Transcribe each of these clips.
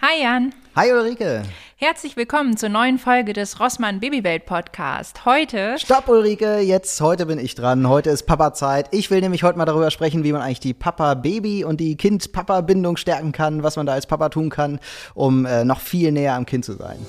Hi Jan. Hi Ulrike. Herzlich willkommen zur neuen Folge des Rossmann Babywelt Podcast. Heute. Stopp Ulrike, jetzt heute bin ich dran. Heute ist Papa-Zeit. Ich will nämlich heute mal darüber sprechen, wie man eigentlich die Papa-Baby und die Kind-Papa-Bindung stärken kann, was man da als Papa tun kann, um äh, noch viel näher am Kind zu sein.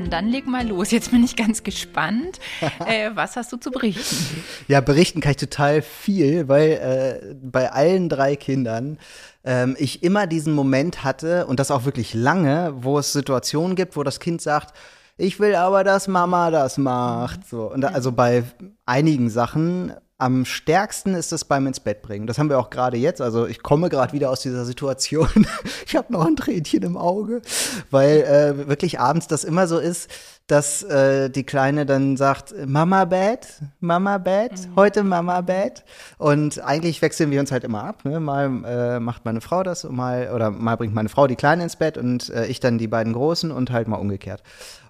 Jan, dann leg mal los. Jetzt bin ich ganz gespannt. äh, was hast du zu berichten? Ja, berichten kann ich total viel, weil äh, bei allen drei Kindern ähm, ich immer diesen Moment hatte und das auch wirklich lange, wo es Situationen gibt, wo das Kind sagt, ich will aber, dass Mama das macht. So. Und da, also bei einigen Sachen am stärksten ist es beim ins Bett bringen. Das haben wir auch gerade jetzt. Also ich komme gerade wieder aus dieser Situation. ich habe noch ein Tränchen im Auge, weil äh, wirklich abends das immer so ist, dass äh, die Kleine dann sagt, Mama Bett, Mama Bett, mhm. heute Mama Bett. Und eigentlich wechseln wir uns halt immer ab. Ne? Mal äh, macht meine Frau das, mal oder mal bringt meine Frau die Kleine ins Bett und äh, ich dann die beiden Großen und halt mal umgekehrt.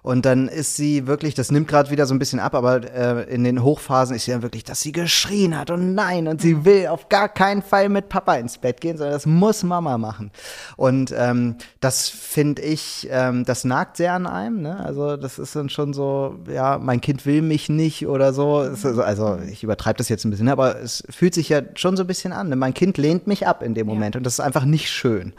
Und dann ist sie wirklich, das nimmt gerade wieder so ein bisschen ab, aber äh, in den Hochphasen ist sie dann wirklich, dass sie geschrien hat und nein, und sie mhm. will auf gar keinen Fall mit Papa ins Bett gehen, sondern das muss Mama machen. Und ähm, das finde ich, ähm, das nagt sehr an einem. Ne? Also das ist dann schon so, ja, mein Kind will mich nicht oder so. Also ich übertreibe das jetzt ein bisschen, aber es fühlt sich ja schon so ein bisschen an. Ne? Mein Kind lehnt mich ab in dem Moment ja. und das ist einfach nicht schön.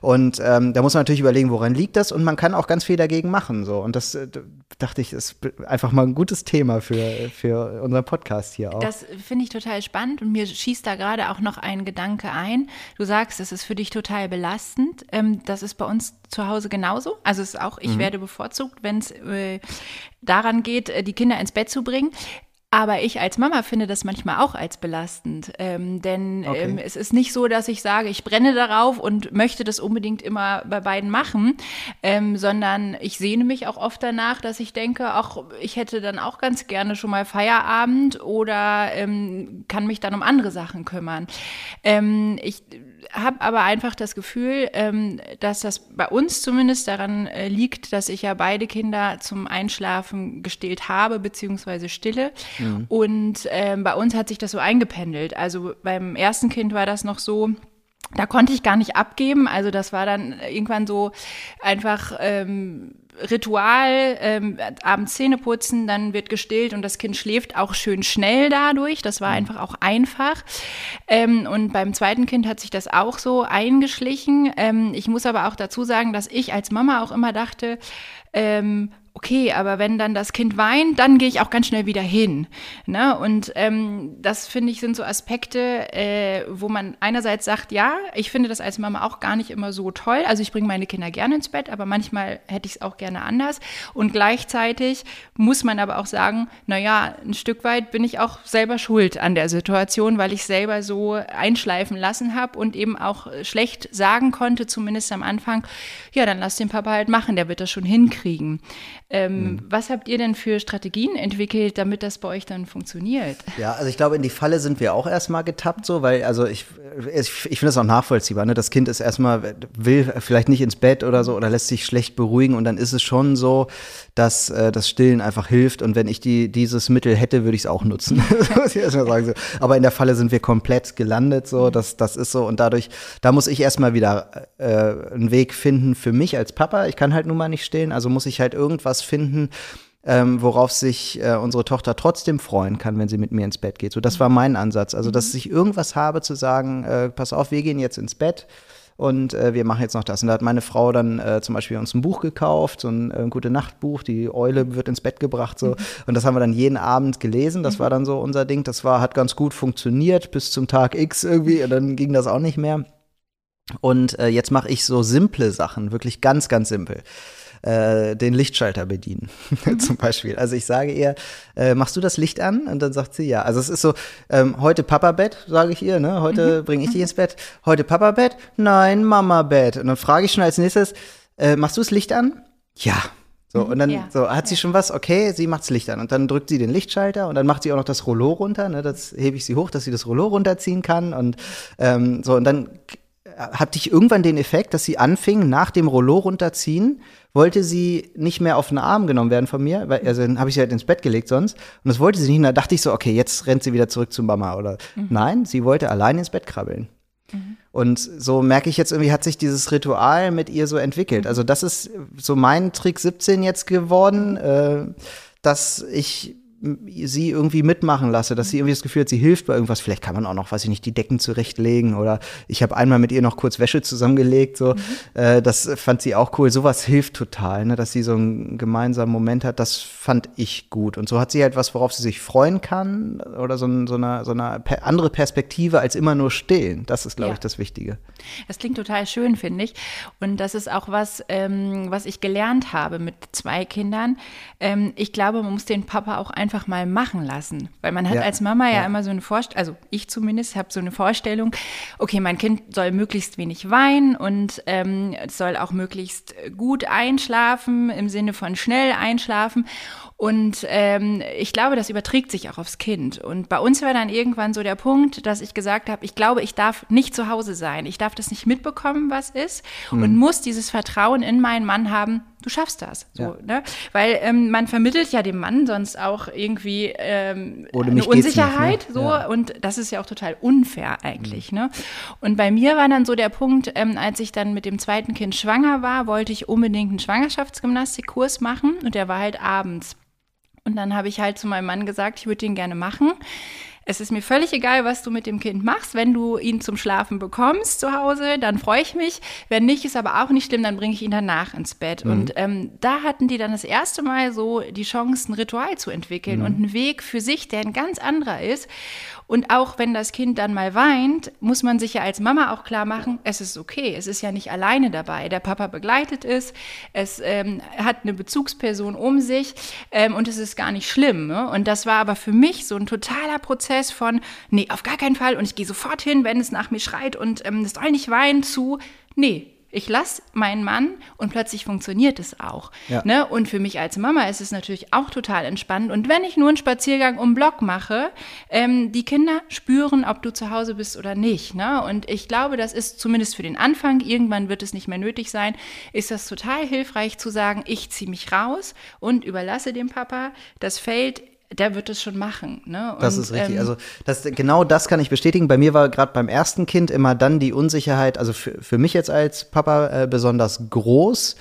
Und ähm, da muss man natürlich überlegen, woran liegt das und man kann auch ganz viel dagegen machen. So. Und das das äh, dachte ich, ist einfach mal ein gutes Thema für, für unseren Podcast hier auch. Das finde ich total spannend und mir schießt da gerade auch noch ein Gedanke ein. Du sagst, es ist für dich total belastend. Ähm, das ist bei uns zu Hause genauso. Also es ist auch, ich mhm. werde bevorzugt, wenn es äh, daran geht, äh, die Kinder ins Bett zu bringen. Aber ich als Mama finde das manchmal auch als belastend. Ähm, denn okay. ähm, es ist nicht so, dass ich sage, ich brenne darauf und möchte das unbedingt immer bei beiden machen, ähm, sondern ich sehne mich auch oft danach, dass ich denke, ach, ich hätte dann auch ganz gerne schon mal Feierabend oder ähm, kann mich dann um andere Sachen kümmern. Ähm, ich habe aber einfach das Gefühl, ähm, dass das bei uns zumindest daran äh, liegt, dass ich ja beide Kinder zum Einschlafen gestillt habe, beziehungsweise stille. Mhm. Und ähm, bei uns hat sich das so eingependelt. Also beim ersten Kind war das noch so, da konnte ich gar nicht abgeben. Also das war dann irgendwann so einfach ähm, Ritual, ähm, abends Zähne putzen, dann wird gestillt und das Kind schläft auch schön schnell dadurch. Das war mhm. einfach auch einfach. Ähm, und beim zweiten Kind hat sich das auch so eingeschlichen. Ähm, ich muss aber auch dazu sagen, dass ich als Mama auch immer dachte, ähm, okay, aber wenn dann das Kind weint, dann gehe ich auch ganz schnell wieder hin. Ne? Und ähm, das finde ich sind so Aspekte, äh, wo man einerseits sagt, ja, ich finde das als Mama auch gar nicht immer so toll. Also ich bringe meine Kinder gerne ins Bett, aber manchmal hätte ich es auch gerne anders. Und gleichzeitig muss man aber auch sagen, naja, ein Stück weit bin ich auch selber schuld an der Situation, weil ich selber so einschleifen lassen habe und eben auch schlecht sagen konnte, zumindest am Anfang, ja, dann lass den Papa halt machen, der wird das schon hinkriegen. Ähm, mhm. Was habt ihr denn für Strategien entwickelt, damit das bei euch dann funktioniert? Ja, also ich glaube, in die Falle sind wir auch erstmal getappt, so, weil, also ich, ich, ich finde das auch nachvollziehbar. Ne? Das Kind ist erstmal, will vielleicht nicht ins Bett oder so oder lässt sich schlecht beruhigen und dann ist es schon so, dass äh, das Stillen einfach hilft und wenn ich die, dieses Mittel hätte, würde ich es auch nutzen. sagen. So. Aber in der Falle sind wir komplett gelandet, so, das, das ist so und dadurch, da muss ich erstmal wieder äh, einen Weg finden für mich als Papa. Ich kann halt nun mal nicht stillen, also muss ich halt irgendwas was finden, ähm, worauf sich äh, unsere Tochter trotzdem freuen kann, wenn sie mit mir ins Bett geht. So, das war mein Ansatz. Also, dass ich irgendwas habe zu sagen, äh, pass auf, wir gehen jetzt ins Bett und äh, wir machen jetzt noch das. Und da hat meine Frau dann äh, zum Beispiel uns ein Buch gekauft, so ein äh, gute Nachtbuch, die Eule wird ins Bett gebracht, so. Mhm. Und das haben wir dann jeden Abend gelesen. Das mhm. war dann so unser Ding. Das war, hat ganz gut funktioniert bis zum Tag X irgendwie. Und dann ging das auch nicht mehr. Und äh, jetzt mache ich so simple Sachen, wirklich ganz, ganz simpel äh, den Lichtschalter bedienen, mhm. zum Beispiel. Also ich sage ihr, äh, machst du das Licht an? Und dann sagt sie ja. Also es ist so, ähm, heute Papa-Bett, sage ich ihr, ne? Heute mhm. bringe ich dich ins Bett. Heute Papa-Bett? Nein, Mama-Bett. Und dann frage ich schon als nächstes, äh, machst du das Licht an? Ja. So, und dann ja. so, hat sie schon was, okay, sie macht das Licht an. Und dann drückt sie den Lichtschalter und dann macht sie auch noch das Rollo runter. Ne? Das hebe ich sie hoch, dass sie das Rollo runterziehen kann. Und ähm, so, und dann hatte ich irgendwann den Effekt, dass sie anfing, nach dem Rollo runterziehen, wollte sie nicht mehr auf den Arm genommen werden von mir, weil, also dann habe ich sie halt ins Bett gelegt sonst. Und das wollte sie nicht. Und da dachte ich so, okay, jetzt rennt sie wieder zurück zu Mama. Oder mhm. nein, sie wollte allein ins Bett krabbeln. Mhm. Und so merke ich jetzt irgendwie, hat sich dieses Ritual mit ihr so entwickelt. Also das ist so mein Trick 17 jetzt geworden, äh, dass ich sie irgendwie mitmachen lasse, dass sie irgendwie das Gefühl hat, sie hilft bei irgendwas. Vielleicht kann man auch noch, weiß ich nicht, die Decken zurechtlegen oder ich habe einmal mit ihr noch kurz Wäsche zusammengelegt. So, mhm. äh, das fand sie auch cool. Sowas hilft total, ne, dass sie so einen gemeinsamen Moment hat. Das fand ich gut. Und so hat sie halt was, worauf sie sich freuen kann oder so, so eine, so eine andere Perspektive als immer nur stillen. Das ist, glaube ja. ich, das Wichtige. Das klingt total schön, finde ich. Und das ist auch was, ähm, was ich gelernt habe mit zwei Kindern. Ähm, ich glaube, man muss den Papa auch einfach einfach mal machen lassen. Weil man hat ja. als Mama ja, ja, immer so eine Vorstellung, also ich zumindest habe so eine Vorstellung, okay, mein Kind soll möglichst wenig weinen und ähm, soll auch möglichst gut einschlafen, im Sinne von schnell einschlafen. Und ähm, ich glaube, das überträgt sich auch aufs Kind. Und bei uns war dann irgendwann so der Punkt, dass ich gesagt habe, ich glaube, ich darf nicht zu Hause sein. Ich darf das nicht mitbekommen, was ist. Mhm. Und muss dieses Vertrauen in meinen Mann haben, du schaffst das. So, ja. ne? Weil ähm, man vermittelt ja dem Mann sonst auch irgendwie ähm, eine Unsicherheit. Nicht, ne? so, ja. Und das ist ja auch total unfair eigentlich. Mhm. Ne? Und bei mir war dann so der Punkt, ähm, als ich dann mit dem zweiten Kind schwanger war, wollte ich unbedingt einen Schwangerschaftsgymnastikkurs machen. Und der war halt abends. Und dann habe ich halt zu meinem Mann gesagt, ich würde den gerne machen. Es ist mir völlig egal, was du mit dem Kind machst. Wenn du ihn zum Schlafen bekommst zu Hause, dann freue ich mich. Wenn nicht, ist aber auch nicht schlimm, dann bringe ich ihn danach ins Bett. Mhm. Und ähm, da hatten die dann das erste Mal so die Chance, ein Ritual zu entwickeln mhm. und einen Weg für sich, der ein ganz anderer ist. Und auch wenn das Kind dann mal weint, muss man sich ja als Mama auch klar machen, es ist okay, es ist ja nicht alleine dabei. Der Papa begleitet es, es ähm, hat eine Bezugsperson um sich ähm, und es ist gar nicht schlimm. Ne? Und das war aber für mich so ein totaler Prozess von, nee, auf gar keinen Fall und ich gehe sofort hin, wenn es nach mir schreit und ähm, es soll nicht weinen zu, nee, ich lasse meinen Mann und plötzlich funktioniert es auch. Ja. Ne? Und für mich als Mama ist es natürlich auch total entspannend. Und wenn ich nur einen Spaziergang um Block mache, ähm, die Kinder spüren, ob du zu Hause bist oder nicht. Ne? Und ich glaube, das ist zumindest für den Anfang, irgendwann wird es nicht mehr nötig sein, ist das total hilfreich zu sagen, ich ziehe mich raus und überlasse dem Papa das Feld der wird es schon machen. Ne? Und, das ist richtig. Ähm, also das, genau das kann ich bestätigen. Bei mir war gerade beim ersten Kind immer dann die Unsicherheit, also für, für mich jetzt als Papa äh, besonders groß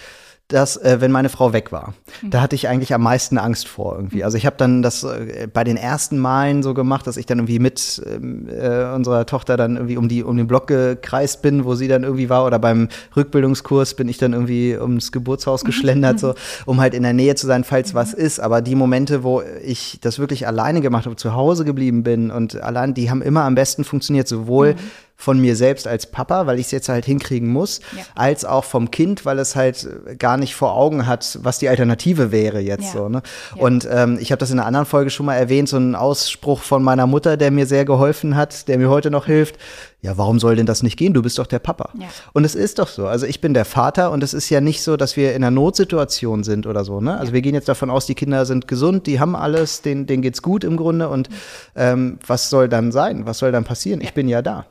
dass, äh, wenn meine Frau weg war, mhm. da hatte ich eigentlich am meisten Angst vor irgendwie. Also ich habe dann das äh, bei den ersten Malen so gemacht, dass ich dann irgendwie mit ähm, äh, unserer Tochter dann irgendwie um die um den Block gekreist bin, wo sie dann irgendwie war, oder beim Rückbildungskurs bin ich dann irgendwie ums Geburtshaus mhm. geschlendert, mhm. so um halt in der Nähe zu sein, falls mhm. was ist. Aber die Momente, wo ich das wirklich alleine gemacht habe, zu Hause geblieben bin und allein, die haben immer am besten funktioniert, sowohl mhm von mir selbst als Papa, weil ich es jetzt halt hinkriegen muss, ja. als auch vom Kind, weil es halt gar nicht vor Augen hat, was die Alternative wäre jetzt ja. so. Ne? Ja. Und ähm, ich habe das in einer anderen Folge schon mal erwähnt, so ein Ausspruch von meiner Mutter, der mir sehr geholfen hat, der mir heute noch hilft. Ja, warum soll denn das nicht gehen? Du bist doch der Papa. Und es ist doch so. Also ich bin der Vater und es ist ja nicht so, dass wir in einer Notsituation sind oder so. Ne? Also wir gehen jetzt davon aus, die Kinder sind gesund, die haben alles, denen, denen geht's gut im Grunde. Und mhm. ähm, was soll dann sein? Was soll dann passieren? Ich bin ja da.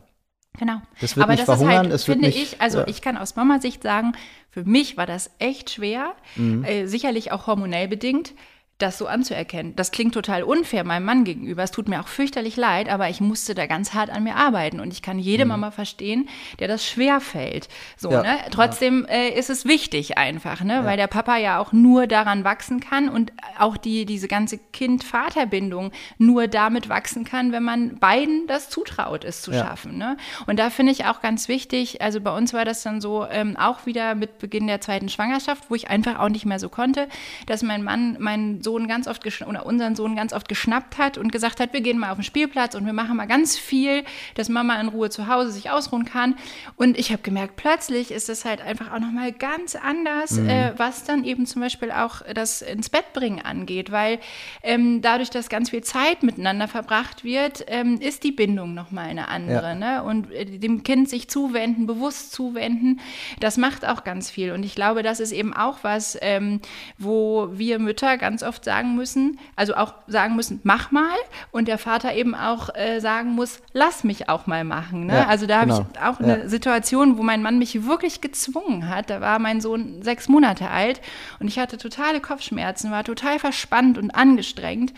Genau. Das wird Aber nicht das verhungern, ist halt, finde nicht, ich, also ja. ich kann aus Mama-Sicht sagen, für mich war das echt schwer, mhm. äh, sicherlich auch hormonell bedingt, das so anzuerkennen. Das klingt total unfair meinem Mann gegenüber. Es tut mir auch fürchterlich leid, aber ich musste da ganz hart an mir arbeiten. Und ich kann jede mhm. Mama verstehen, der das schwer fällt. So, ja, ne? Trotzdem ja. äh, ist es wichtig einfach, ne? Ja. weil der Papa ja auch nur daran wachsen kann und auch die, diese ganze Kind-Vater-Bindung nur damit wachsen kann, wenn man beiden das zutraut, es zu schaffen. Ne? Und da finde ich auch ganz wichtig, also bei uns war das dann so ähm, auch wieder mit Beginn der zweiten Schwangerschaft, wo ich einfach auch nicht mehr so konnte, dass mein Mann meinen Sohn ganz oft oder unseren Sohn ganz oft geschnappt hat und gesagt hat, wir gehen mal auf den Spielplatz und wir machen mal ganz viel, dass Mama in Ruhe zu Hause sich ausruhen kann. Und ich habe gemerkt, plötzlich ist es halt einfach auch nochmal ganz anders, mhm. äh, was dann eben zum Beispiel auch das ins Bett bringen angeht, weil ähm, dadurch, dass ganz viel Zeit miteinander verbracht wird, ähm, ist die Bindung nochmal eine andere. Ja. Ne? Und äh, dem Kind sich zuwenden, bewusst zuwenden, das macht auch ganz viel. Und ich glaube, das ist eben auch was, ähm, wo wir Mütter ganz oft oft sagen müssen, also auch sagen müssen, mach mal und der Vater eben auch äh, sagen muss, lass mich auch mal machen. Ne? Ja, also da genau. habe ich auch eine Ja. Situation, wo mein Mann mich wirklich gezwungen hat. Da war mein Sohn sechs Monate alt und ich hatte totale Kopfschmerzen, war total verspannt und angestrengt.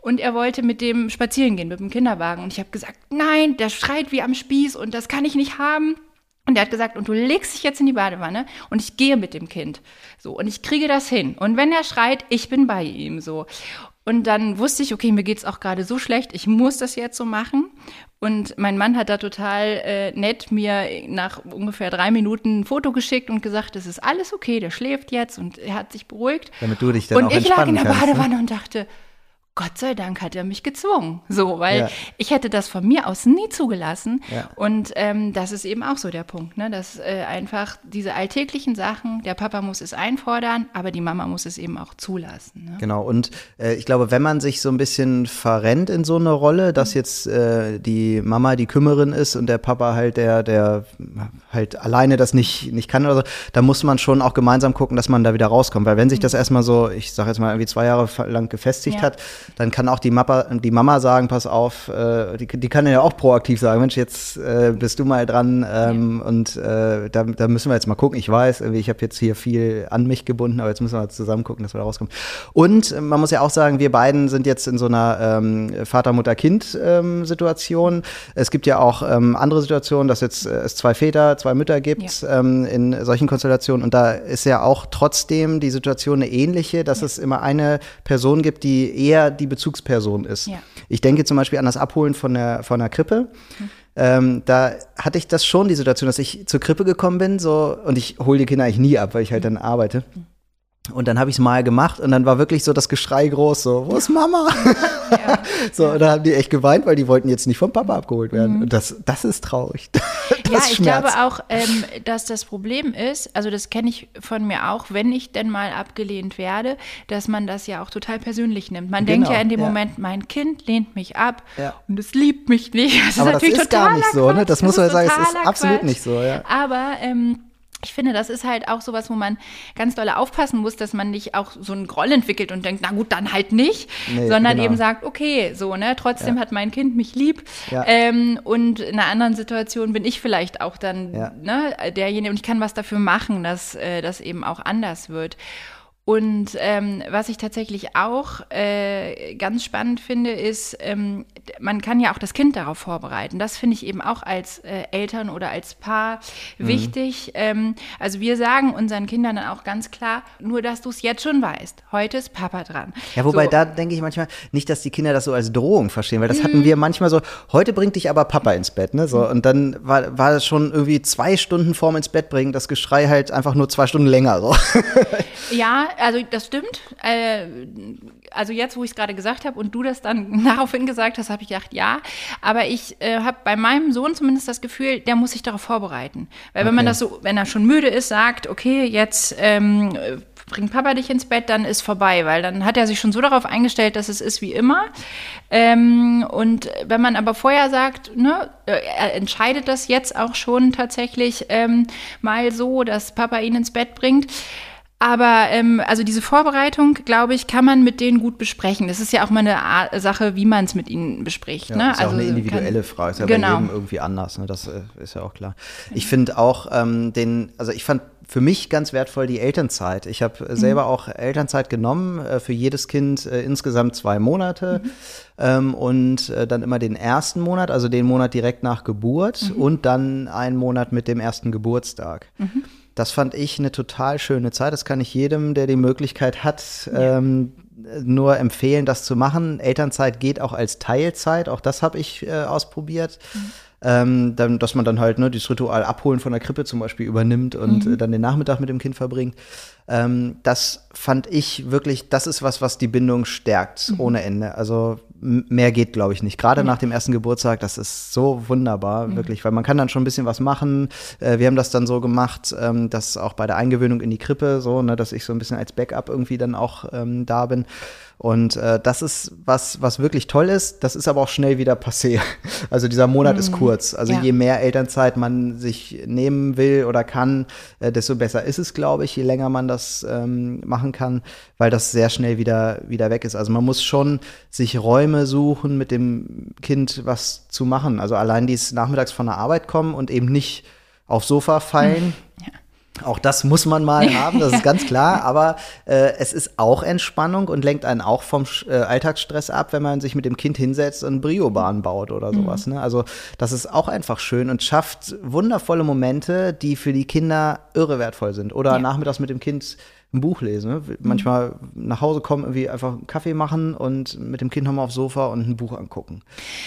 Und er wollte mit dem spazieren gehen, mit dem Kinderwagen. Und ich habe gesagt, nein, der schreit wie am Spieß und das kann ich nicht haben. Und er hat gesagt, und du legst dich jetzt in die Badewanne und ich gehe mit dem Kind. So, und ich kriege das hin. Und wenn er schreit, ich bin bei ihm so. Und dann wusste ich, okay, mir geht's auch gerade so schlecht, ich muss das jetzt so machen. Und mein Mann hat da total äh, nett mir nach ungefähr drei Minuten ein Foto geschickt und gesagt, es ist alles okay, der schläft jetzt und er hat sich beruhigt. Damit du dich dann und auch ich lag in der ne? Badewanne und dachte, Gott sei Dank hat er mich gezwungen. So, weil Ja. ich hätte das von mir aus nie zugelassen. Ja. Und ähm, das ist eben auch so der Punkt, ne? dass äh, einfach diese alltäglichen Sachen, der Papa muss es einfordern, aber die Mama muss es eben auch zulassen. Ne? Genau, und äh, ich glaube, wenn man sich so ein bisschen verrennt in so eine Rolle, Mhm. dass jetzt äh, die Mama die Kümmerin ist und der Papa halt der, der halt alleine das nicht, nicht kann oder so, da muss man schon auch gemeinsam gucken, dass man da wieder rauskommt. Weil wenn sich das erstmal so, ich sage jetzt mal irgendwie zwei Jahre lang gefestigt Mhm. Ja. hat, dann kann auch die, Mappa, die Mama sagen, pass auf, äh, die, die kann ja auch proaktiv sagen, Mensch, jetzt äh, bist du mal dran ähm, und äh, da, da müssen wir jetzt mal gucken. Ich weiß, ich habe jetzt hier viel an mich gebunden, aber jetzt müssen wir zusammen gucken, dass wir da rauskommen. Und äh, man muss ja auch sagen, wir beiden sind jetzt in so einer ähm, Vater-Mutter-Kind-Situation. es gibt ja auch ähm, andere Situationen, dass jetzt äh, es zwei Väter, zwei Mütter gibt ähm, in solchen Konstellationen. Und da ist ja auch trotzdem die Situation eine ähnliche, dass es immer eine Person gibt, die eher die Bezugsperson ist. Ja. Ich denke zum Beispiel an das Abholen von der, von der Krippe. Ähm, da hatte ich das schon, die Situation, dass ich zur Krippe gekommen bin, so, und ich hole die Kinder eigentlich nie ab, weil ich halt dann arbeite. Und dann habe ich es mal gemacht und dann war wirklich so das Geschrei groß, so, wo ist Mama? so, und da haben die echt geweint, weil die wollten jetzt nicht vom Papa abgeholt werden. Und das, das ist traurig. Das Ja, ich schmerzt. glaube auch, ähm, dass das Problem ist, also das kenne ich von mir auch, wenn ich denn mal abgelehnt werde, dass man das ja auch total persönlich nimmt. Man denkt Genau, ja in dem ja. Moment, mein Kind lehnt mich ab Ja. und es liebt mich nicht. Das Aber ist das natürlich ist gar nicht so, ne? Quatsch. Das muss man sagen, es ist absolut Quatsch. nicht so, ja. Aber ähm, ich finde, das ist halt auch sowas, wo man ganz doll aufpassen muss, dass man nicht auch so einen Groll entwickelt und denkt, na gut, dann halt nicht, Nee, sondern genau. eben sagt, okay, so, ne, trotzdem hat mein Kind mich lieb. Ja. Ähm, und in einer anderen Situation bin ich vielleicht auch dann Ja. ne, derjenige und ich kann was dafür machen, dass äh, das eben auch anders wird. Und ähm, was ich tatsächlich auch äh, ganz spannend finde, ist, ähm, man kann ja auch das Kind darauf vorbereiten. Das finde ich eben auch als äh, Eltern oder als Paar Mhm. wichtig. Ähm, also wir sagen unseren Kindern dann auch ganz klar, nur dass du es jetzt schon weißt. Heute ist Papa dran. Ja, wobei so. da denke ich manchmal nicht, dass die Kinder das so als Drohung verstehen, weil das Mhm. hatten wir manchmal so, heute bringt dich aber Papa ins Bett, ne? So, und dann war, war das schon irgendwie zwei Stunden vorm ins Bett bringen, das Geschrei halt einfach nur zwei Stunden länger. So. Ja, also das stimmt. Äh, also jetzt, wo ich es gerade gesagt habe und du das dann daraufhin gesagt hast, habe ich gedacht, ja. Aber ich äh, habe bei meinem Sohn zumindest das Gefühl, der muss sich darauf vorbereiten. Weil wenn man das so, wenn er schon müde ist, sagt, okay, jetzt ähm, äh, bringt Papa dich ins Bett, dann ist vorbei, weil dann hat er sich schon so darauf eingestellt, dass es ist wie immer. Ähm, und wenn man aber vorher sagt, ne, äh, er entscheidet das jetzt auch schon tatsächlich ähm, mal so, dass Papa ihn ins Bett bringt. Aber ähm, also diese Vorbereitung, glaube ich, kann man mit denen gut besprechen. Das ist ja auch mal eine Art, Sache, wie man es mit ihnen bespricht. Ja, ne? ist ja auch eine kann- individuelle Frage, ist ja genau. bei jedem irgendwie anders, ne? das äh, ist ja auch klar. Ich finde auch ähm, den, also ich fand für mich ganz wertvoll die Elternzeit. Ich habe äh, selber auch Elternzeit genommen, äh, für jedes Kind äh, insgesamt zwei Monate ähm, und äh, dann immer den ersten Monat, also den Monat direkt nach Geburt und dann einen Monat mit dem ersten Geburtstag. Das fand ich eine total schöne Zeit. Das kann ich jedem, der die Möglichkeit hat, ähm, nur empfehlen, das zu machen. Elternzeit geht auch als Teilzeit. Auch das habe ich äh, ausprobiert. Ähm, dann, dass man dann halt ne, dieses Ritual abholen von der Krippe zum Beispiel übernimmt und äh, dann den Nachmittag mit dem Kind verbringt. Ähm, das fand ich wirklich, das ist was, was die Bindung stärkt ohne Ende. Also mehr geht, glaube ich, nicht. Gerade nach dem ersten Geburtstag, das ist so wunderbar, wirklich, weil man kann dann schon ein bisschen was machen. Äh, wir haben das dann so gemacht, ähm, dass auch bei der Eingewöhnung in die Krippe so, ne, dass ich so ein bisschen als Backup irgendwie dann auch ähm, da bin. Und äh, das ist was, was wirklich toll ist. Das ist aber auch schnell wieder passé. Also dieser Monat ist kurz. Also Ja. je mehr Elternzeit man sich nehmen will oder kann, äh, desto besser ist es, glaube ich, je länger man das ähm, machen kann, weil das sehr schnell wieder, wieder weg ist. Also man muss schon sich Räume suchen, mit dem Kind was zu machen. Also allein dies nachmittags von der Arbeit kommen und eben nicht aufs Sofa fallen. Ja auch das muss man mal haben, das ist ganz klar. Aber äh, es ist auch Entspannung und lenkt einen auch vom äh, Alltagsstress ab, wenn man sich mit dem Kind hinsetzt und Brio-Bahn baut oder mhm. sowas. Ne? Also das ist auch einfach schön und schafft wundervolle Momente, die für die Kinder irre wertvoll sind. Oder ja. nachmittags mit dem Kind ein Buch lesen. Ne? Mhm. Manchmal nach Hause kommen, irgendwie einfach einen Kaffee machen und mit dem Kind nochmal aufs Sofa und ein Buch angucken.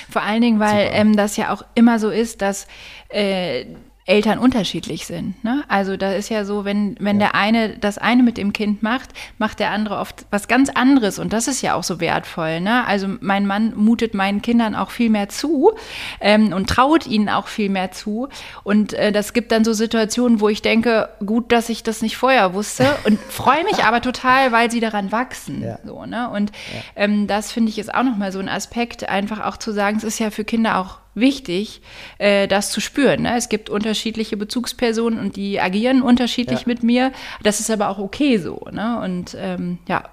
Vor allen Dingen, weil ähm, das ja auch immer so ist, dass äh, Eltern unterschiedlich sind. Ne? Also da ist ja so, wenn, wenn ja. der eine das eine mit dem Kind macht, macht der andere oft was ganz anderes und das ist ja auch so wertvoll. Ne? Also mein Mann mutet meinen Kindern auch viel mehr zu ähm, und traut ihnen auch viel mehr zu und äh, das gibt dann so Situationen, wo ich denke, gut, dass ich das nicht vorher wusste und freue mich aber total, weil sie daran wachsen. Ja. So, ne? Und ja. ähm, das finde ich ist auch nochmal so ein Aspekt, einfach auch zu sagen, es ist ja für Kinder auch wichtig, äh, das zu spüren. Ne? Es gibt unterschiedliche Bezugspersonen und die agieren unterschiedlich ja. mit mir. Das ist aber auch okay so. Ne? Und ähm, ja,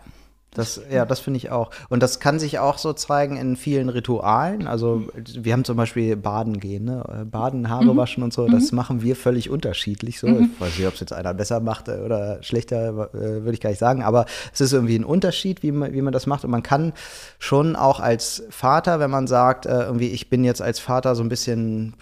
das, ja, das finde ich auch. Und das kann sich auch so zeigen in vielen Ritualen. Also wir haben zum Beispiel Baden gehen, ne? Baden, Haare mhm. waschen und so. Das mhm. machen wir völlig unterschiedlich. So, mhm. ich weiß nicht, ob es jetzt einer besser macht äh, oder schlechter, äh, würde ich gar nicht sagen. Aber es ist irgendwie ein Unterschied, wie man, wie man das macht. Und man kann schon auch als Vater, wenn man sagt, äh, irgendwie, ich bin jetzt als Vater so ein bisschen,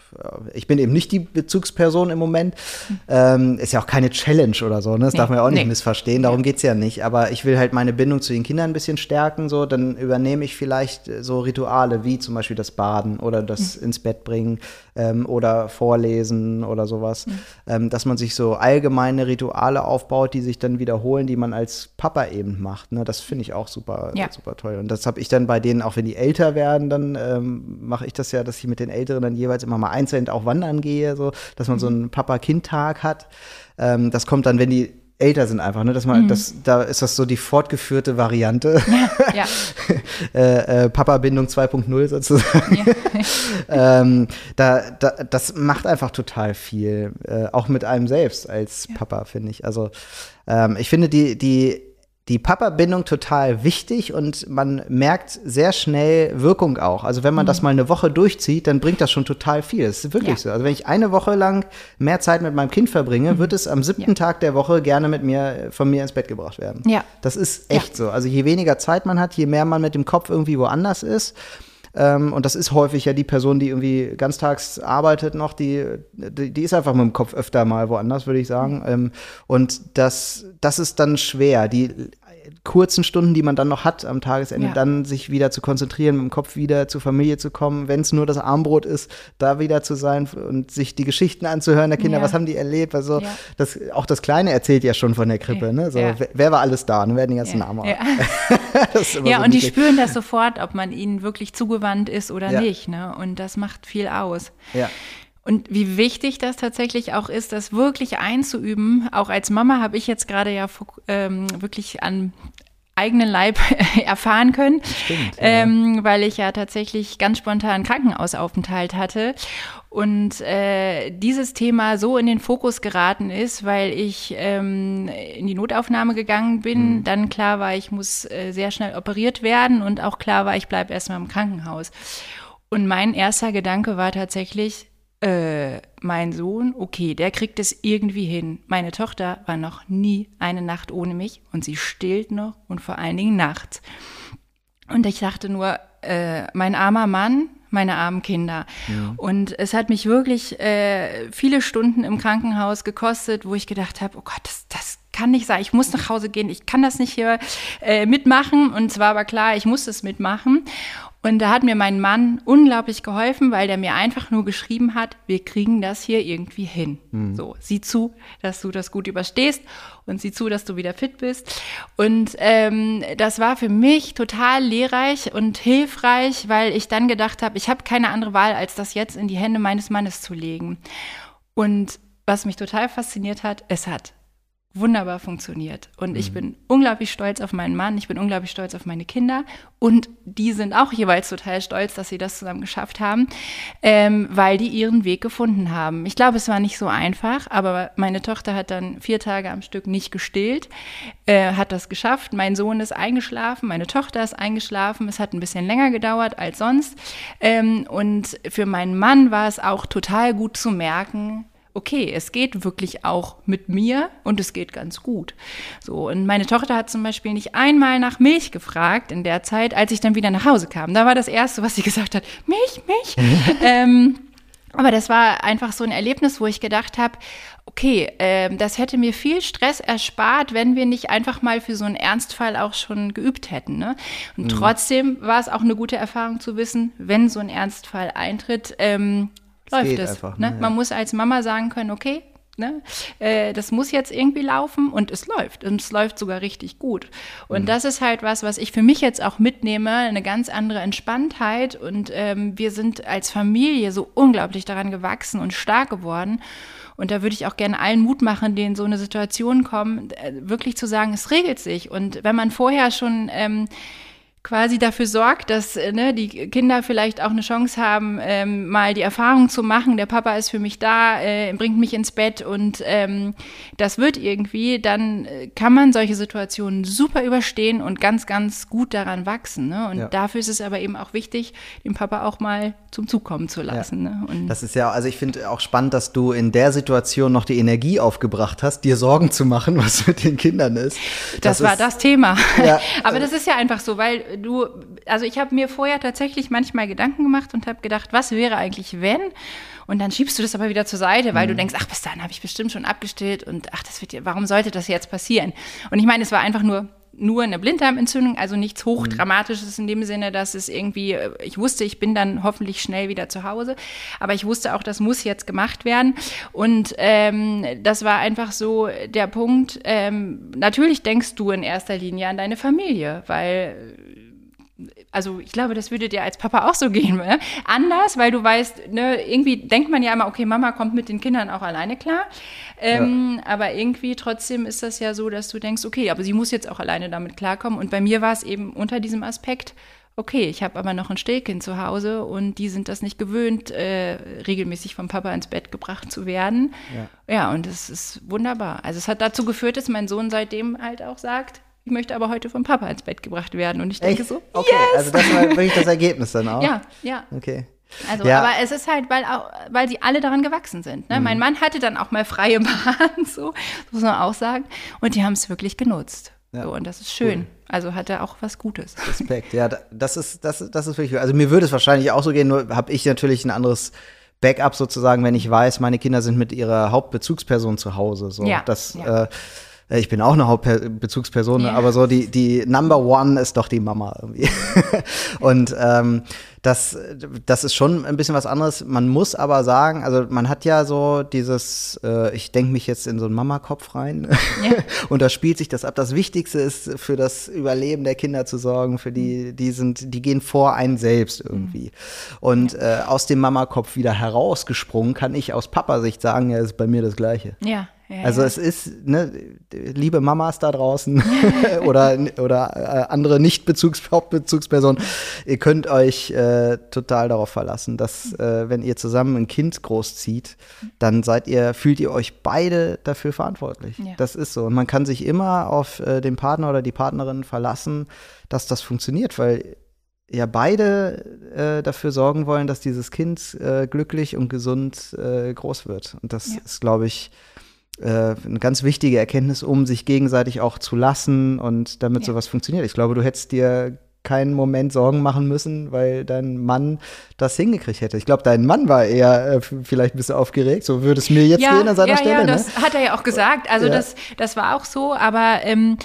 ich bin eben nicht die Bezugsperson im Moment. Mhm. Ähm, ist ja auch keine Challenge oder so. Ne? Das nee. darf man ja auch nicht nee. missverstehen. Darum geht es ja nicht. Aber ich will halt meine Bindung zu den Kindern ein bisschen stärken, so, dann übernehme ich vielleicht äh, so Rituale wie zum Beispiel das Baden oder das mhm. ins Bett bringen ähm, oder Vorlesen oder sowas, mhm. ähm, dass man sich so allgemeine Rituale aufbaut, die sich dann wiederholen, die man als Papa eben macht. Ne? Das finde ich auch super, ja. super toll. Und das habe ich dann bei denen, auch wenn die älter werden, dann ähm, mache ich das ja, dass ich mit den Älteren dann jeweils immer mal einzeln auch wandern gehe, so, dass man mhm. so einen Papa-Kind-Tag hat. Ähm, das kommt dann, wenn die älter sind einfach, ne? Dass man, mhm. das, da ist das so die fortgeführte Variante. Ja. ja. äh, äh, Papa-Bindung 2.0 sozusagen. Ja. ähm, da, da, das macht einfach total viel, äh, auch mit einem selbst als ja. Papa, finde ich. Also ähm, ich finde die, die die Papa-Bindung total wichtig und man merkt sehr schnell Wirkung auch. Also wenn man mhm. das mal eine Woche durchzieht, dann bringt das schon total viel. Das ist wirklich ja. so. Also wenn ich eine Woche lang mehr Zeit mit meinem Kind verbringe, mhm. wird es am siebten ja. Tag der Woche gerne mit mir von mir ins Bett gebracht werden. Ja. Das ist echt ja. so. Also je weniger Zeit man hat, je mehr man mit dem Kopf irgendwie woanders ist. Ähm, und das ist häufig ja die Person, die irgendwie ganztags arbeitet noch, die, die, die ist einfach mit dem Kopf öfter mal woanders, würde ich sagen. Mhm. Ähm, und das, das ist dann schwer. Die kurzen Stunden, die man dann noch hat am Tagesende, ja. dann sich wieder zu konzentrieren, mit dem Kopf wieder zur Familie zu kommen, wenn es nur das Armbrot ist, da wieder zu sein und sich die Geschichten anzuhören der Kinder, ja. was haben die erlebt? Also ja. das, auch das Kleine erzählt ja schon von der Krippe, ne? So, wer, wer, war alles da? Und werden die ganzen Namen. Ja, ja so und die spüren das sofort, ob man ihnen wirklich zugewandt ist oder nicht. Ne? Und das macht viel aus. Ja. Und wie wichtig das tatsächlich auch ist, das wirklich einzuüben. Auch als Mama habe ich jetzt gerade ja ähm, wirklich an eigenen Leib erfahren können, Stimmt, ähm, weil ich ja tatsächlich ganz spontan Krankenhausaufenthalt hatte und äh, dieses Thema so in den Fokus geraten ist, weil ich ähm, in die Notaufnahme gegangen bin, mhm. dann klar war, ich muss äh, sehr schnell operiert werden und auch klar war, ich bleibe erstmal im Krankenhaus. Und mein erster Gedanke war tatsächlich, äh, mein Sohn, okay, der kriegt es irgendwie hin. Meine Tochter war noch nie eine Nacht ohne mich und sie stillt noch und vor allen Dingen nachts. Und ich dachte nur, äh, mein armer Mann, meine armen Kinder. Ja. Und es hat mich wirklich äh, viele Stunden im Krankenhaus gekostet, wo ich gedacht habe, oh Gott, das, das kann nicht sein, ich muss nach Hause gehen, ich kann das nicht hier äh, mitmachen. Und zwar war klar, ich muss es mitmachen. Und da hat mir mein Mann unglaublich geholfen, weil der mir einfach nur geschrieben hat, wir kriegen das hier irgendwie hin. Mhm. So, sieh zu, dass du das gut überstehst und sieh zu, dass du wieder fit bist. Und ähm, das war für mich total lehrreich und hilfreich, weil ich dann gedacht habe, ich habe keine andere Wahl, als das jetzt in die Hände meines Mannes zu legen. Und was mich total fasziniert hat, es hat wunderbar funktioniert. Und ich bin unglaublich stolz auf meinen Mann, ich bin unglaublich stolz auf meine Kinder und die sind auch jeweils total stolz, dass sie das zusammen geschafft haben, ähm, weil die ihren Weg gefunden haben. Ich glaube, es war nicht so einfach, aber meine Tochter hat dann vier Tage am Stück nicht gestillt, äh, hat das geschafft. Mein Sohn ist eingeschlafen, meine Tochter ist eingeschlafen. Es hat ein bisschen länger gedauert als sonst. Ähm, und für meinen Mann war es auch total gut zu merken, okay, es geht wirklich auch mit mir und es geht ganz gut. So, und meine Tochter hat zum Beispiel nicht einmal nach Milch gefragt in der Zeit, als ich dann wieder nach Hause kam. Da war das Erste, was sie gesagt hat, Milch, Milch. ähm, aber das war einfach so ein Erlebnis, wo ich gedacht habe, okay, äh, das hätte mir viel Stress erspart, wenn wir nicht einfach mal für so einen Ernstfall auch schon geübt hätten. Ne? Und mhm. trotzdem war es auch eine gute Erfahrung zu wissen, wenn so ein Ernstfall eintritt, ähm, läuft es. Einfach, ne? ne? Man muss als Mama sagen können, okay, Ne? Äh, das muss jetzt irgendwie laufen und es läuft. Und es läuft sogar richtig gut. Und mhm. das ist halt was, was ich für mich jetzt auch mitnehme, eine ganz andere Entspanntheit. Und ähm, wir sind als Familie so unglaublich daran gewachsen und stark geworden. Und da würde ich auch gerne allen Mut machen, die in so eine Situation kommen, äh, wirklich zu sagen, es regelt sich. Und wenn man vorher schon ähm, quasi dafür sorgt, dass äh, ne, die Kinder vielleicht auch eine Chance haben, ähm, mal die Erfahrung zu machen, der Papa ist für mich da, äh, bringt mich ins Bett und ähm, das wird irgendwie, dann äh, kann man solche Situationen super überstehen und ganz, ganz gut daran wachsen. Ne? Und ja. dafür ist es aber eben auch wichtig, den Papa auch mal zum Zug kommen zu lassen. Ja. Ne? Das ist ja, also ich finde auch spannend, dass du in der Situation noch die Energie aufgebracht hast, dir Sorgen zu machen, was mit den Kindern ist. Das, das war ist, das Thema. Ja, aber das ist ja einfach so, weil du, also ich habe mir vorher tatsächlich manchmal Gedanken gemacht und habe gedacht, was wäre eigentlich, wenn? Und dann schiebst du das aber wieder zur Seite, weil mhm. du denkst, ach, bis dahin habe ich bestimmt schon abgestillt und ach, das wird, warum sollte das jetzt passieren? Und ich meine, es war einfach nur nur eine Blinddarmentzündung, also nichts Hochdramatisches in dem Sinne, dass es irgendwie, äh, ich wusste, ich bin dann hoffentlich schnell wieder zu Hause, aber ich wusste auch, das muss jetzt gemacht werden. Und ähm, das war einfach so der Punkt, ähm, natürlich denkst du in erster Linie an deine Familie, weil also ich glaube, das würde dir als Papa auch so gehen. Ne? Anders, weil du weißt, ne, irgendwie denkt man ja immer, okay, Mama kommt mit den Kindern auch alleine klar. Ähm, ja. Aber irgendwie trotzdem ist das ja so, dass du denkst, okay, aber sie muss jetzt auch alleine damit klarkommen. Und bei mir war es eben unter diesem Aspekt, okay, ich habe aber noch ein Stillkind zu Hause und die sind das nicht gewöhnt, äh, regelmäßig vom Papa ins Bett gebracht zu werden. Ja. ja, und es ist wunderbar. Also es hat dazu geführt, dass mein Sohn seitdem halt auch sagt, ich möchte aber heute vom Papa ins Bett gebracht werden. Und ich denke Echt? so, okay, yes! also das war wirklich das Ergebnis dann auch. Ja, ja. Okay. Also, ja. aber es ist halt, weil, auch, weil sie alle daran gewachsen sind. Ne? Mhm. Mein Mann hatte dann auch mal freie Bahn, so muss man auch sagen. Und die haben es wirklich genutzt. Ja. So, und das ist schön. Cool. Also hat er auch was Gutes. Respekt, ja, das ist, das, das ist wirklich, also mir würde es wahrscheinlich auch so gehen, nur habe ich natürlich ein anderes Backup sozusagen, wenn ich weiß, meine Kinder sind mit ihrer Hauptbezugsperson zu Hause. So, ja. das, ja. Äh, äh, ich bin auch eine Hauptbezugsperson, ja. aber so die, die Number One ist doch die Mama irgendwie. und ähm, das, das ist schon ein bisschen was anderes. Man muss aber sagen, also man hat ja so dieses, äh, ich denke mich jetzt in so einen Mama-Kopf rein ja. und da spielt sich das ab. Das Wichtigste ist, für das Überleben der Kinder zu sorgen, für die, die sind, die gehen vor einen selbst irgendwie. Mhm. Und äh, aus dem Mama-Kopf wieder herausgesprungen, kann ich aus Papa-Sicht sagen, ja, ist bei mir das Gleiche. Ja also es ist, ne, liebe Mamas da draußen oder, oder äh, andere Nicht-Hauptbezugspersonen, ihr könnt euch äh, total darauf verlassen, dass äh, wenn ihr zusammen ein Kind großzieht, dann seid ihr, fühlt ihr euch beide dafür verantwortlich. Ja. Das ist so. Und man kann sich immer auf äh, den Partner oder die Partnerin verlassen, dass das funktioniert, weil ja beide äh, dafür sorgen wollen, dass dieses Kind äh, glücklich und gesund äh, groß wird. Und das ja. ist, glaube ich, äh, eine ganz wichtige Erkenntnis, um sich gegenseitig auch zu lassen und damit ja. sowas funktioniert. Ich glaube, du hättest dir keinen Moment Sorgen machen müssen, weil dein Mann das hingekriegt hätte. Ich glaube, dein Mann war eher äh, vielleicht ein bisschen aufgeregt. So würde es mir jetzt ja, gehen an seiner ja, Stelle. Ja, das ne? hat er ja auch gesagt. Also das, das war auch so. Aber ähm,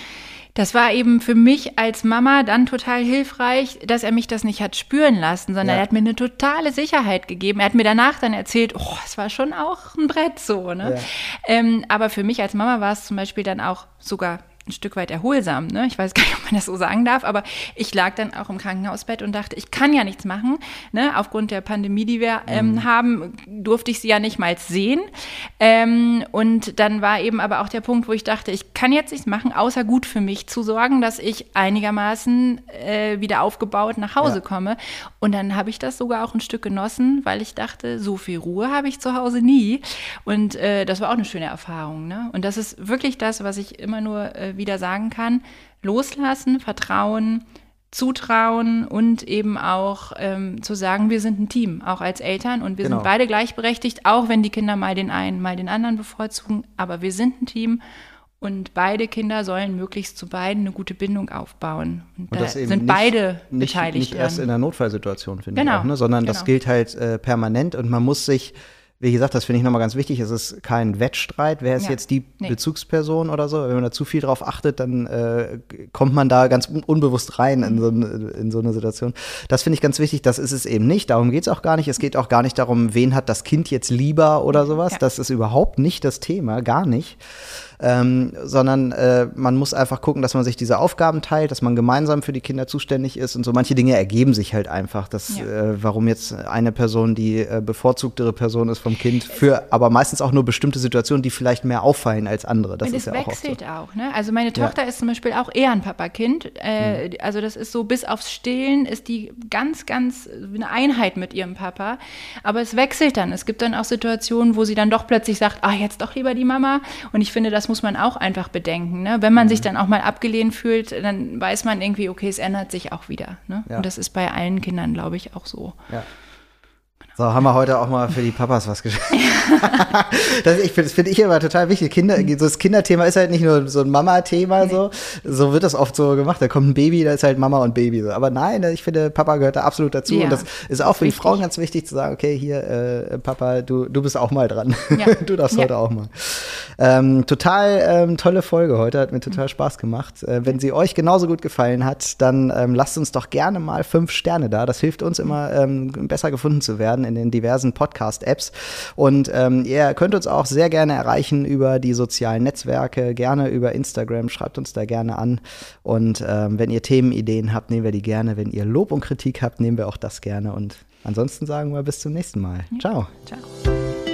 das war eben für mich als Mama dann total hilfreich, dass er mich das nicht hat spüren lassen, sondern ja. er hat mir eine totale Sicherheit gegeben. Er hat mir danach dann erzählt, oh, es war schon auch ein Brett so. Ne? Ja. Ähm, aber für mich als Mama war es zum Beispiel dann auch sogar ein Stück weit erholsam. Ne? Ich weiß gar nicht, ob man das so sagen darf, aber ich lag dann auch im Krankenhausbett und dachte, ich kann ja nichts machen. Ne? Aufgrund der Pandemie, die wir ähm, mhm. haben, durfte ich sie ja nicht mal sehen. Ähm, und dann war eben aber auch der Punkt, wo ich dachte, ich kann jetzt nichts machen, außer gut für mich zu sorgen, dass ich einigermaßen äh, wieder aufgebaut nach Hause ja. komme. Und dann habe ich das sogar auch ein Stück genossen, weil ich dachte, so viel Ruhe habe ich zu Hause nie. Und äh, das war auch eine schöne Erfahrung. Ne? Und das ist wirklich das, was ich immer nur äh, wieder sagen kann. Loslassen, Vertrauen, Zutrauen und eben auch ähm, zu sagen, wir sind ein Team, auch als Eltern und wir genau. sind beide gleichberechtigt, auch wenn die Kinder mal den einen, mal den anderen bevorzugen, aber wir sind ein Team und beide Kinder sollen möglichst zu beiden eine gute Bindung aufbauen. Und, und da sind nicht, beide nicht, beteiligt. Nicht erst in der Notfallsituation, finde genau. ich auch, ne? sondern genau. das gilt halt äh, permanent und man muss sich wie gesagt, das finde ich nochmal ganz wichtig. Es ist kein Wettstreit. Wer ist ja. jetzt die nee. Bezugsperson oder so? Wenn man da zu viel drauf achtet, dann äh, kommt man da ganz un unbewusst rein in so, in so, eine Situation. Das finde ich ganz wichtig. Das ist es eben nicht. Darum geht es auch gar nicht. Es geht auch gar nicht darum, wen hat das Kind jetzt lieber oder sowas. Ja. Das ist überhaupt nicht das Thema. Gar nicht ähm, sondern äh, man muss einfach gucken, dass man sich diese Aufgaben teilt, dass man gemeinsam für die Kinder zuständig ist und so manche Dinge ergeben sich halt einfach, dass ja. äh, warum jetzt eine Person die äh, bevorzugtere Person ist vom Kind für aber meistens auch nur bestimmte Situationen, die vielleicht mehr auffallen als andere. Das und ist es ja wechselt auch, so. auch ne? Also meine Tochter ja. ist zum Beispiel auch eher ein Papa-Kind. Äh, mhm. Also das ist so bis aufs Stillen ist die ganz, ganz eine Einheit mit ihrem Papa. Aber es wechselt dann. Es gibt dann auch Situationen, wo sie dann doch plötzlich sagt, ah jetzt doch lieber die Mama. Und ich finde, das das muss man auch einfach bedenken. Ne? Wenn man mhm. sich dann auch mal abgelehnt fühlt, dann weiß man irgendwie, okay, es ändert sich auch wieder. Ne? Ja. Und das ist bei allen Kindern, glaube ich, auch so. Ja. So, haben wir heute auch mal für die Papas was geschafft. das, ich, das finde ich immer total wichtig. Kinder, so das Kinderthema ist halt nicht nur so ein Mama-Thema, nee. so. So wird das oft so gemacht. Da kommt ein Baby, da ist halt Mama und Baby. So. Aber nein, ich finde, Papa gehört da absolut dazu. Ja, und das ist auch für die Frauen ganz wichtig zu sagen, okay, hier, äh, Papa, du, du bist auch mal dran. Ja. du darfst ja. heute auch mal. Ähm, total ähm, tolle Folge heute, hat mir total Spaß gemacht. Äh, wenn sie euch genauso gut gefallen hat, dann ähm, lasst uns doch gerne mal fünf Sterne da. Das hilft uns immer, ähm, besser gefunden zu werden in den diversen Podcast-Apps. Und ähm, ihr könnt uns auch sehr gerne erreichen über die sozialen Netzwerke, gerne über Instagram, schreibt uns da gerne an. Und ähm, wenn ihr Themenideen habt, nehmen wir die gerne. Wenn ihr Lob und Kritik habt, nehmen wir auch das gerne. Und ansonsten sagen wir bis zum nächsten Mal. Ciao. Ciao.